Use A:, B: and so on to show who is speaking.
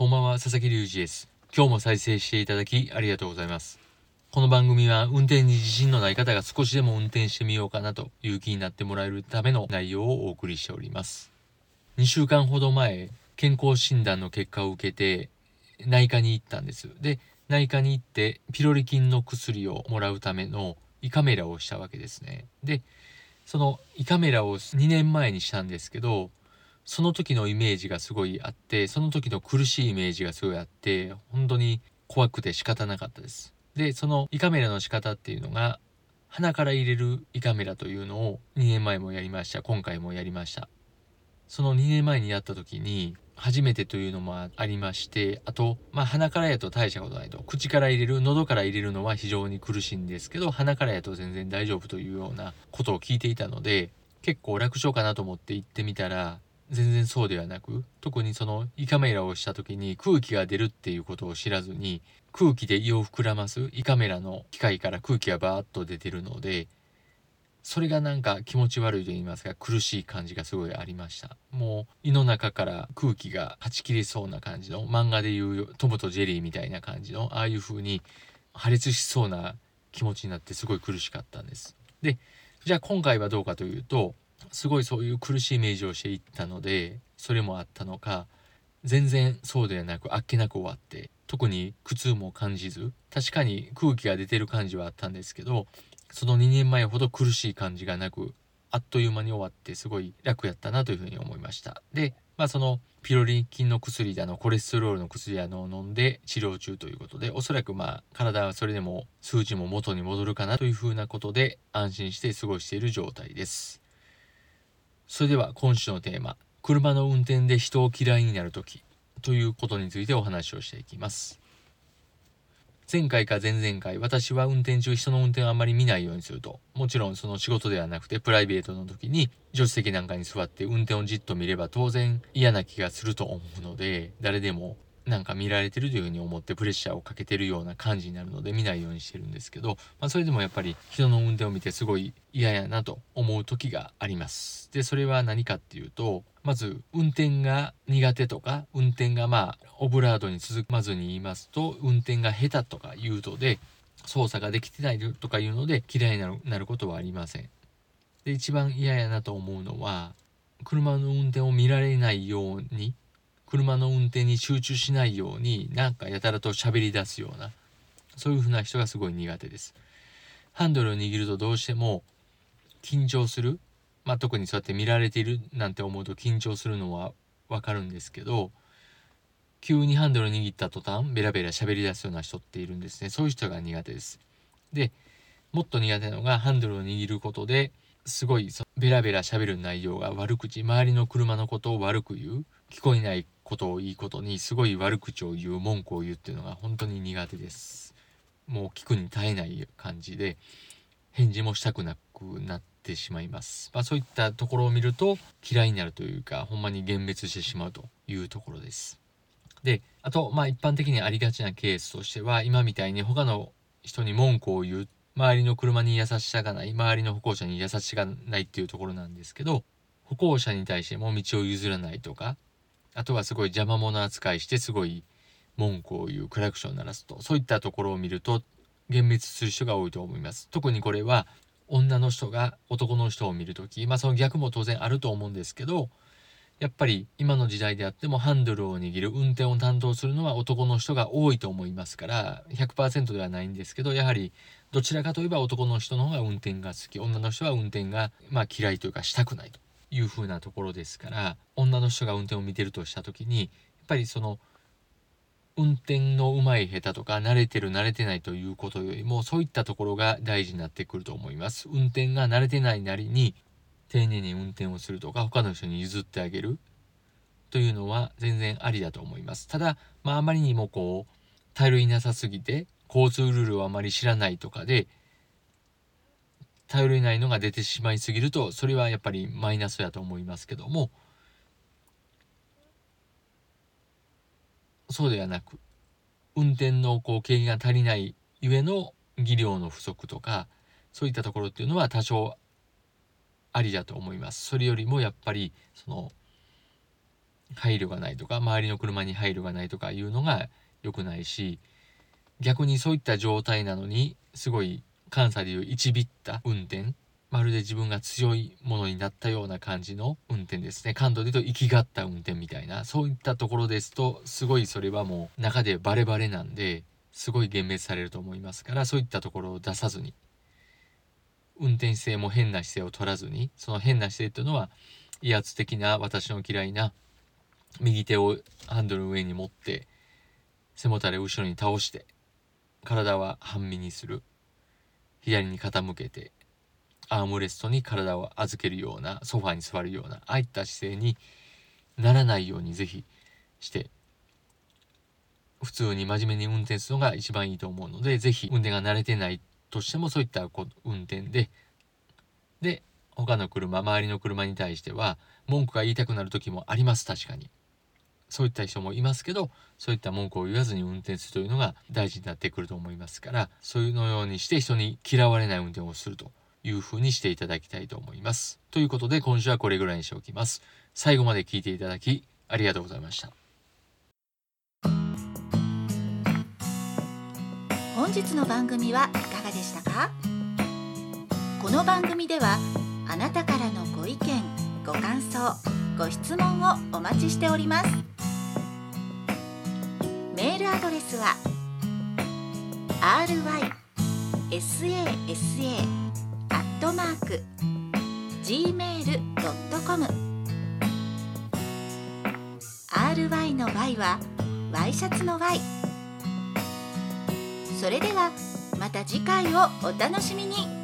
A: こんばんは、佐々木隆二です。今日も再生していただきありがとうございます。この番組は運転に自信のない方が少しでも運転してみようかなという気になってもらえるための内容をお送りしております。2週間ほど前、健康診断の結果を受けて内科に行ったんです。で、内科に行ってピロリ菌の薬をもらうための胃カメラをしたわけですね。で、その胃カメラを2年前にしたんですけど、その時のイメージがすごいあってその時の苦しいイメージがすごいあって本当に怖くて仕方なかったです。でその胃カメラの仕方っていうのが鼻から入れる胃カメラというのを2年前もやりました。今回もやりました。その2年前にやった時に初めてというのもありましてあとまあ鼻からやと大したことないと。口から入れる喉から入れるのは非常に苦しいんですけど鼻からやと全然大丈夫というようなことを聞いていたので結構楽勝かなと思って行ってみたら全然そうではなく特にその胃カメラをした時に空気が出るっていうことを知らずに空気で胃を膨らます胃カメラの機械から空気がバーッと出てるのでそれがなんか気持ち悪いと言いますか苦しい感じがすごいありました。もう胃の中から空気がはち切れそうな感じの漫画でいうトムとジェリーみたいな感じのああいう風に破裂しそうな気持ちになってすごい苦しかったんです。でじゃあ今回はどうかというとすごいそういう苦しいイメージをしていったのでそれもあったのか全然そうではなくあっけなく終わって特に苦痛も感じず確かに空気が出てる感じはあったんですけどその2年前ほど苦しい感じがなくあっという間に終わってすごい楽やったなというふうに思いました。でまあそのピロリ菌の薬だのコレステロールの薬だのを飲んで治療中ということでおそらくまあ体はそれでも数値も元に戻るかなというふうなことで安心して過ごしている状態です。それでは今週のテーマ車の運転で人を嫌いになる時ということについてお話をしていきます。前回か前々回私は運転中人の運転をあまり見ないようにするともちろんその仕事ではなくてプライベートの時に助手席なんかに座って運転をじっと見れば当然嫌な気がすると思うので誰でもなんか見られてるというふうに思ってプレッシャーをかけてるような感じになるので見ないようにしてるんですけど、まあ、それでもやっぱり人の運転を見てすごい嫌やなと思う時があります。でそれは何かっていうとまず運転が苦手とか運転がまあオブラードに続まずに言いますと運転が下手とかいうとで操作ができてないとかいうので嫌いになるなることはありません。で一番嫌やなと思うのは車の運転を見られないように車の運転に集中しないようになんかやたらと喋り出すようなそういう風な人がすごい苦手です。ハンドルを握るとどうしても緊張する。まあ特にそうやって見られているなんて思うと緊張するのはわかるんですけど急にハンドルを握った途端ベラベラ喋り出すような人っているんですね。そういう人が苦手です。でもっと苦手なのがハンドルを握ることですごいそベラベラ喋る内容が悪口周りの車のことを悪く言う聞こえないことをいいことにすごい悪口を言う文句を言うっていうのが本当に苦手です。もう聞くに耐えない感じで返事もしたくなくなってしまいます、まあ、そういったところを見ると嫌いになるというかほんまに幻滅してしまうというところです。であとまあ一般的にありがちなケースとしては今みたいに他の人に文句を言う周りの車に優しさがない周りの歩行者に優しさがないっていうところなんですけど歩行者に対しても道を譲らないとかあとはすごい邪魔者扱いしてすごい文句を言うクラクションを鳴らすと。そういったところを見ると幻滅する人が多いと思います。特にこれは女の人が男の人を見る時まあその逆も当然あると思うんですけどやっぱり今の時代であってもハンドルを握る運転を担当するのは男の人が多いと思いますから100%ではないんですけどやはりどちらかといえば男の人の方が運転が好き。女の人は運転がまあ嫌いというかしたくないと。いう風なところですから女の人が運転を見てるとした時にやっぱりその運運転のうまい下手とか慣れてる慣れてないということよりもそういったところが大事になってくると思います。運転が慣れてないなりに丁寧に運転をするとか他の人に譲ってあげる。というのは全然ありだと思います。ただまああまりにもこう頼りなさすぎて交通ルールをあまり知らないとかで頼れないのが出てしまいすぎるとそれはやっぱりマイナスやと思いますけどもそうではなく運転のこう経験が足りないゆえの技量の不足とかそういったところっていうのは多少ありだと思います。それよりもやっぱりその配慮がないとか周りの車に配慮がないとかいうのが良くないし逆にそういった状態なのにすごい関西でいう一ビった運転。まるで自分が強いものになったような感じの運転ですね。関東で言うと生きがった運転みたいな。そういったところですとすごいそれはもう中でバレバレなんですごい幻滅されると思いますからそういったところを出さずに運転姿勢も変な姿勢を取らずにその変な姿勢というのは威圧的な私の嫌いな右手をハンドルの上に持って背もたれを後ろに倒して体は半身にする。左に傾けてアームレストに体を預けるようなソファーに座るようなああいった姿勢にならないようにぜひして普通に真面目に運転するのが一番いいと思うのでぜひ運転が慣れてないとしてもそういったこ運転でで他の車周りの車に対しては文句が言いたくなる時もあります確かに。そういった人もいますけどそういった文句を言わずに運転するというのが大事になってくると思いますからそういうのようにして人に嫌われない運転をするというふうにしていただきたいと思います。ということで今週はこれぐらいにしておきます。最後まで聞いていただきありがとうございました。
B: 本日の番組はいかがでしたか？この番組ではあなたからのご意見ご感想ご質問をお待ちしておりますルアドレスは rysasa アットマーク gmail.com ry の y はワイシャツの y それではまた次回をお楽しみに。